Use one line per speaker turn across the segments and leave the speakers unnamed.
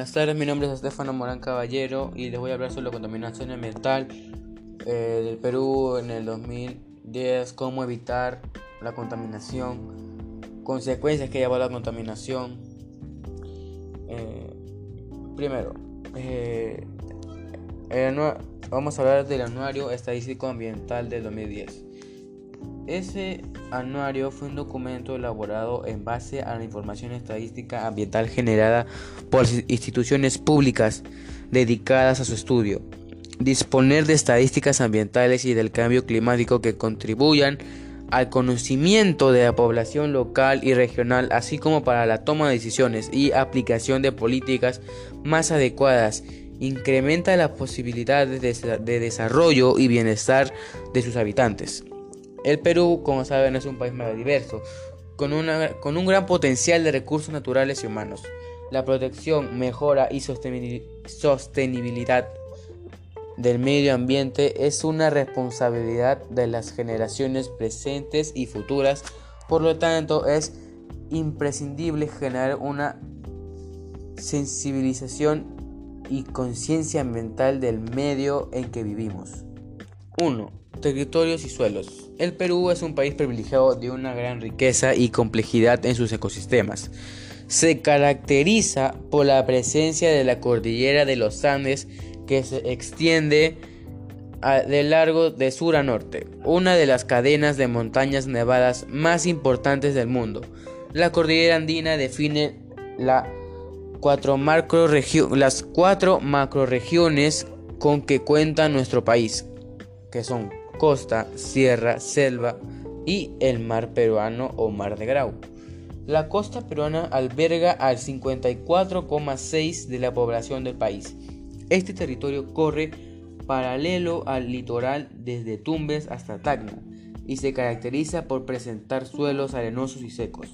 Buenas tardes, mi nombre es Estefano Morán Caballero y les voy a hablar sobre la contaminación ambiental eh, del Perú en el 2010, cómo evitar la contaminación, consecuencias que lleva la contaminación. Eh, primero, eh, vamos a hablar del Anuario Estadístico Ambiental del 2010. Ese anuario fue un documento elaborado en base a la información estadística ambiental generada por instituciones públicas dedicadas a su estudio. Disponer de estadísticas ambientales y del cambio climático que contribuyan al conocimiento de la población local y regional, así como para la toma de decisiones y aplicación de políticas más adecuadas, incrementa las posibilidades de, desarrollo y bienestar de sus habitantes. El Perú, como saben, es un país más diverso, con, con un gran potencial de recursos naturales y humanos. La protección, mejora y sostenibilidad del medio ambiente es una responsabilidad de las generaciones presentes y futuras, por lo tanto es imprescindible generar una sensibilización y conciencia ambiental del medio en que vivimos. 1. Territorios y suelos. El Perú es un país privilegiado de una gran riqueza y complejidad en sus ecosistemas. Se caracteriza por la presencia de la cordillera de los Andes que se extiende de largo de sur a norte, una de las cadenas de montañas nevadas más importantes del mundo. La cordillera andina define las cuatro macroregiones con que cuenta nuestro país, que son costa, sierra, selva y el mar peruano o mar de Grau. La costa peruana alberga al 54,6% de la población del país. Este territorio corre paralelo al litoral desde Tumbes hasta Tacna y se caracteriza por presentar suelos arenosos y secos.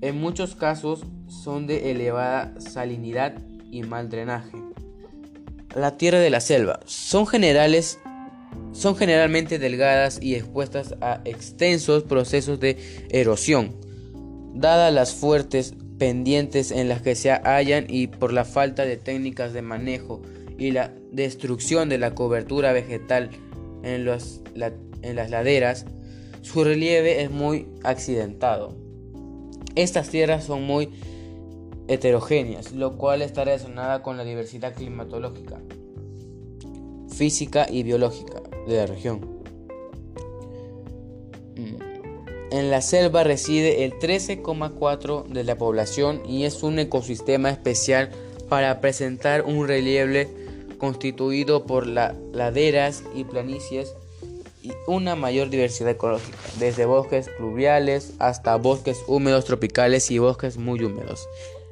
En muchos casos son de elevada salinidad y mal drenaje. La tierra de la selva son generales son generalmente delgadas y expuestas a extensos procesos de erosión, dadas las fuertes pendientes en las que se hallan y por la falta de técnicas de manejo y la destrucción de la cobertura vegetal en, en las laderas, su relieve es muy accidentado. Estas tierras son muy heterogéneas, lo cual está relacionada con la diversidad climatológica, física y biológica de la región. Mm. En la selva reside el 13,4% de la población y es un ecosistema especial para presentar un relieve constituido por laderas y planicies y una mayor diversidad ecológica, desde bosques pluviales hasta bosques húmedos tropicales y bosques muy húmedos.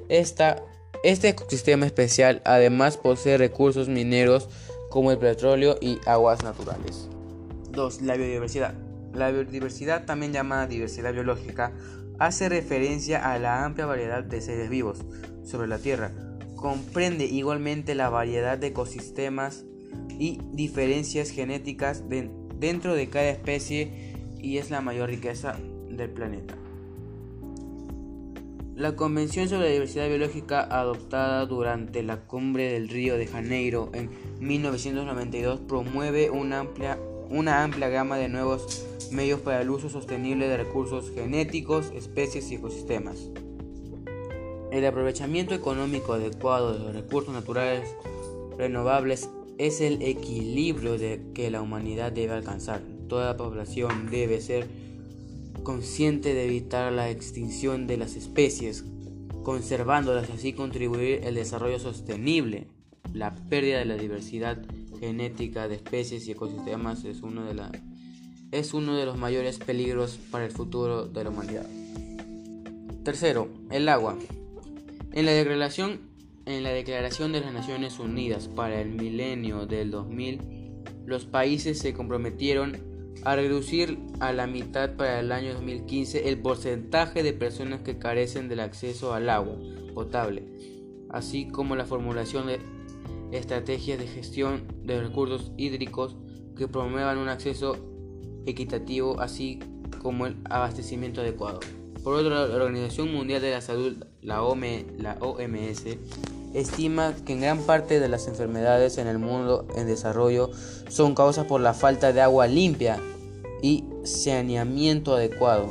este ecosistema especial además posee recursos mineros como el petróleo y aguas naturales. 2. La biodiversidad. La biodiversidad, también llamada diversidad biológica, hace referencia a la amplia variedad de seres vivos sobre la Tierra. Comprende igualmente la variedad de ecosistemas y diferencias genéticas dentro de cada especie y es la mayor riqueza del planeta. La Convención sobre la Diversidad Biológica adoptada durante la Cumbre del Río de Janeiro en 1992 promueve una amplia, una amplia gama de nuevos medios para el uso sostenible de recursos genéticos, especies y ecosistemas. El aprovechamiento económico adecuado de los recursos naturales renovables es el equilibrio de que la humanidad debe alcanzar. Toda la población debe ser consciente de evitar la extinción de las especies, conservándolas y así contribuir al desarrollo sostenible. La pérdida de la diversidad genética de especies y ecosistemas es uno de, los mayores peligros para el futuro de la humanidad. Tercero, el agua. En la declaración, en la declaración de las Naciones Unidas para el milenio del 2000, los países se comprometieron a reducir a la mitad para el año 2015 el porcentaje de personas que carecen del acceso al agua potable, así como la formulación de estrategias de gestión de recursos hídricos que promuevan un acceso equitativo, así como el abastecimiento adecuado. Por otro lado, la Organización Mundial de la Salud, la, la OMS, estima que en gran parte de las enfermedades en el mundo en desarrollo son causas por la falta de agua limpia y saneamiento adecuado,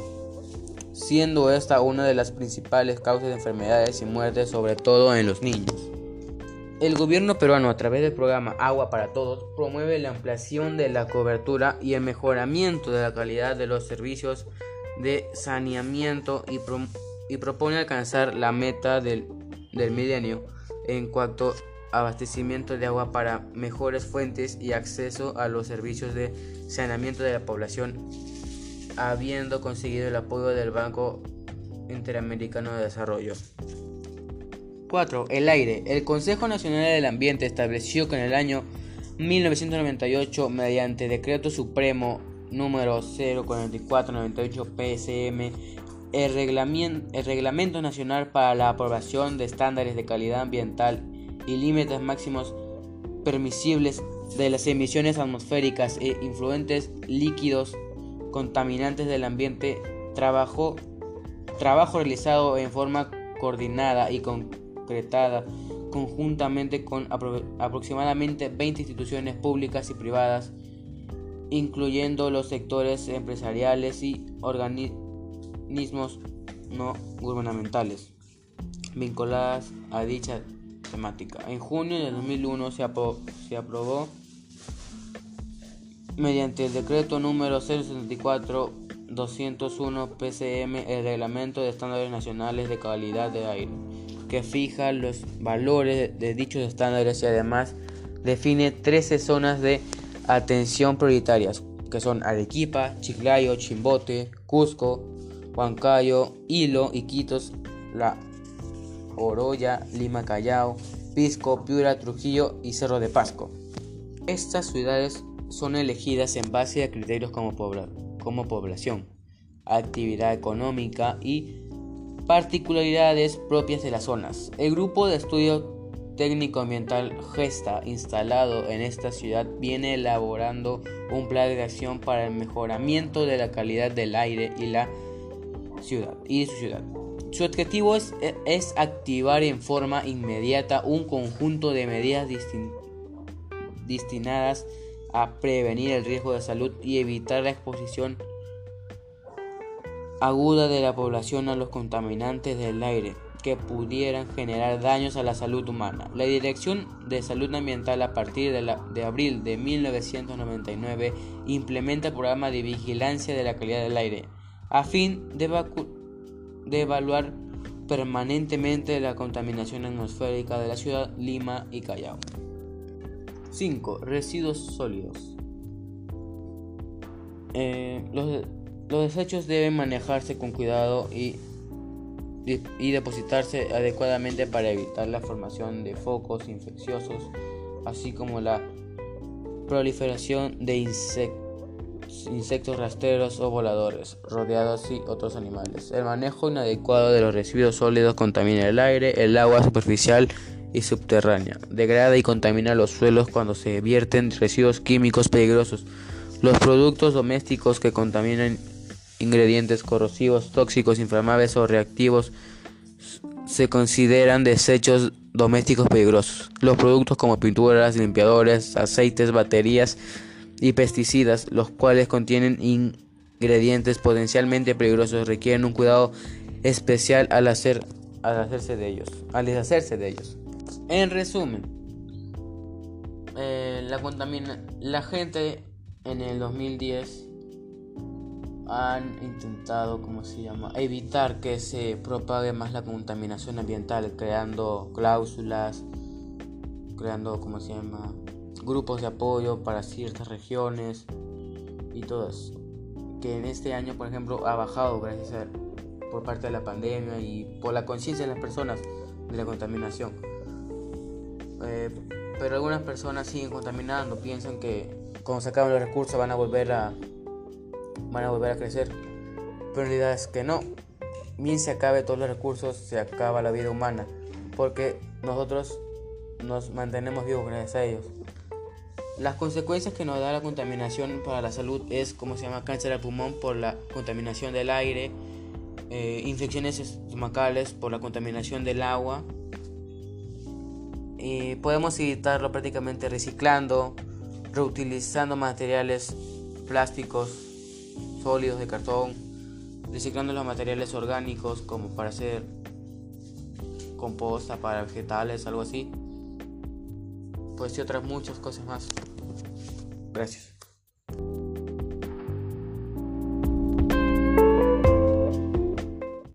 siendo esta una de las principales causas de enfermedades y muertes, sobre todo en los niños. El gobierno peruano, a través del programa Agua para Todos, promueve la ampliación de la cobertura y el mejoramiento de la calidad de los servicios de saneamiento y, propone alcanzar la meta del, del milenio en cuanto a abastecimiento de agua para mejores fuentes y acceso a los servicios de saneamiento de la población, habiendo conseguido el apoyo del Banco Interamericano de Desarrollo. 4. El aire. El Consejo Nacional del Ambiente estableció que en el año 1998, mediante Decreto Supremo número 04498 PSM, el reglamento, Nacional para la Aprobación de Estándares de Calidad Ambiental y Límites Máximos Permisibles de las Emisiones Atmosféricas e Influentes Líquidos Contaminantes del Ambiente, trabajo, trabajo realizado en forma coordinada y concretada conjuntamente con aproximadamente 20 instituciones públicas y privadas, incluyendo los sectores empresariales y organismos organismos no gubernamentales vinculadas a dicha temática. En junio de 2001 se, se aprobó mediante el decreto número 074-201 PCM el Reglamento de Estándares Nacionales de Calidad de Aire, que fija los valores de dichos estándares y además define 13 zonas de atención prioritarias, que son Arequipa, Chiclayo, Chimbote, Cusco, Huancayo, Hilo, Iquitos, La Oroya, Lima, Callao, Pisco, Piura, Trujillo y Cerro de Pasco. Estas ciudades son elegidas en base a criterios como, como población, actividad económica y particularidades propias de las zonas. El grupo de estudio técnico ambiental Gesta instalado en esta ciudad viene elaborando un plan de acción para el mejoramiento de la calidad del aire y la ciudad y su ciudad. Su objetivo es, activar en forma inmediata un conjunto de medidas destinadas a prevenir el riesgo de salud y evitar la exposición aguda de la población a los contaminantes del aire que pudieran generar daños a la salud humana. La Dirección de Salud Ambiental a partir de, de abril de 1999 implementa el programa de vigilancia de la calidad del aire a fin de, evaluar permanentemente la contaminación atmosférica de la ciudad Lima y Callao. 5. Residuos sólidos. Eh, los, desechos deben manejarse con cuidado y, y, depositarse adecuadamente para evitar la formación de focos infecciosos, así como la proliferación de insectos insectos rastreros o voladores, rodeados y otros animales. El manejo inadecuado de los residuos sólidos contamina el aire, el agua superficial y subterránea. Degrada y contamina los suelos cuando se vierten residuos químicos peligrosos. Los productos domésticos que contaminan ingredientes corrosivos, tóxicos, inflamables o reactivos se consideran desechos domésticos peligrosos. Los productos como pinturas, limpiadores, aceites, baterías, y pesticidas, los cuales contienen ingredientes potencialmente peligrosos, requieren un cuidado especial al, hacer, al hacerse de ellos, al deshacerse de ellos. En resumen, eh, la, contamina la gente en el 2010 han intentado, ¿cómo se llama?, evitar que se propague más la contaminación ambiental, creando cláusulas, creando, ¿cómo se llama?, grupos de apoyo para ciertas regiones y todo eso. Que en este año, por ejemplo, ha bajado gracias a, por parte de la pandemia y por la conciencia de las personas de la contaminación. Eh, pero algunas personas siguen contaminando, piensan que cuando se acaban los recursos van a volver a van a volver a crecer. Pero en realidad es que no. Bien se acabe todos los recursos, se acaba la vida humana, porque nosotros nos mantenemos vivos gracias a ellos. Las consecuencias que nos da la contaminación para la salud es como se llama cáncer al pulmón por la contaminación del aire, eh, infecciones estomacales por la contaminación del agua. Y podemos evitarlo prácticamente reciclando, reutilizando materiales plásticos, sólidos de cartón, reciclando los materiales orgánicos como para hacer composta para vegetales, algo así. Pues y otras muchas cosas más. Gracias.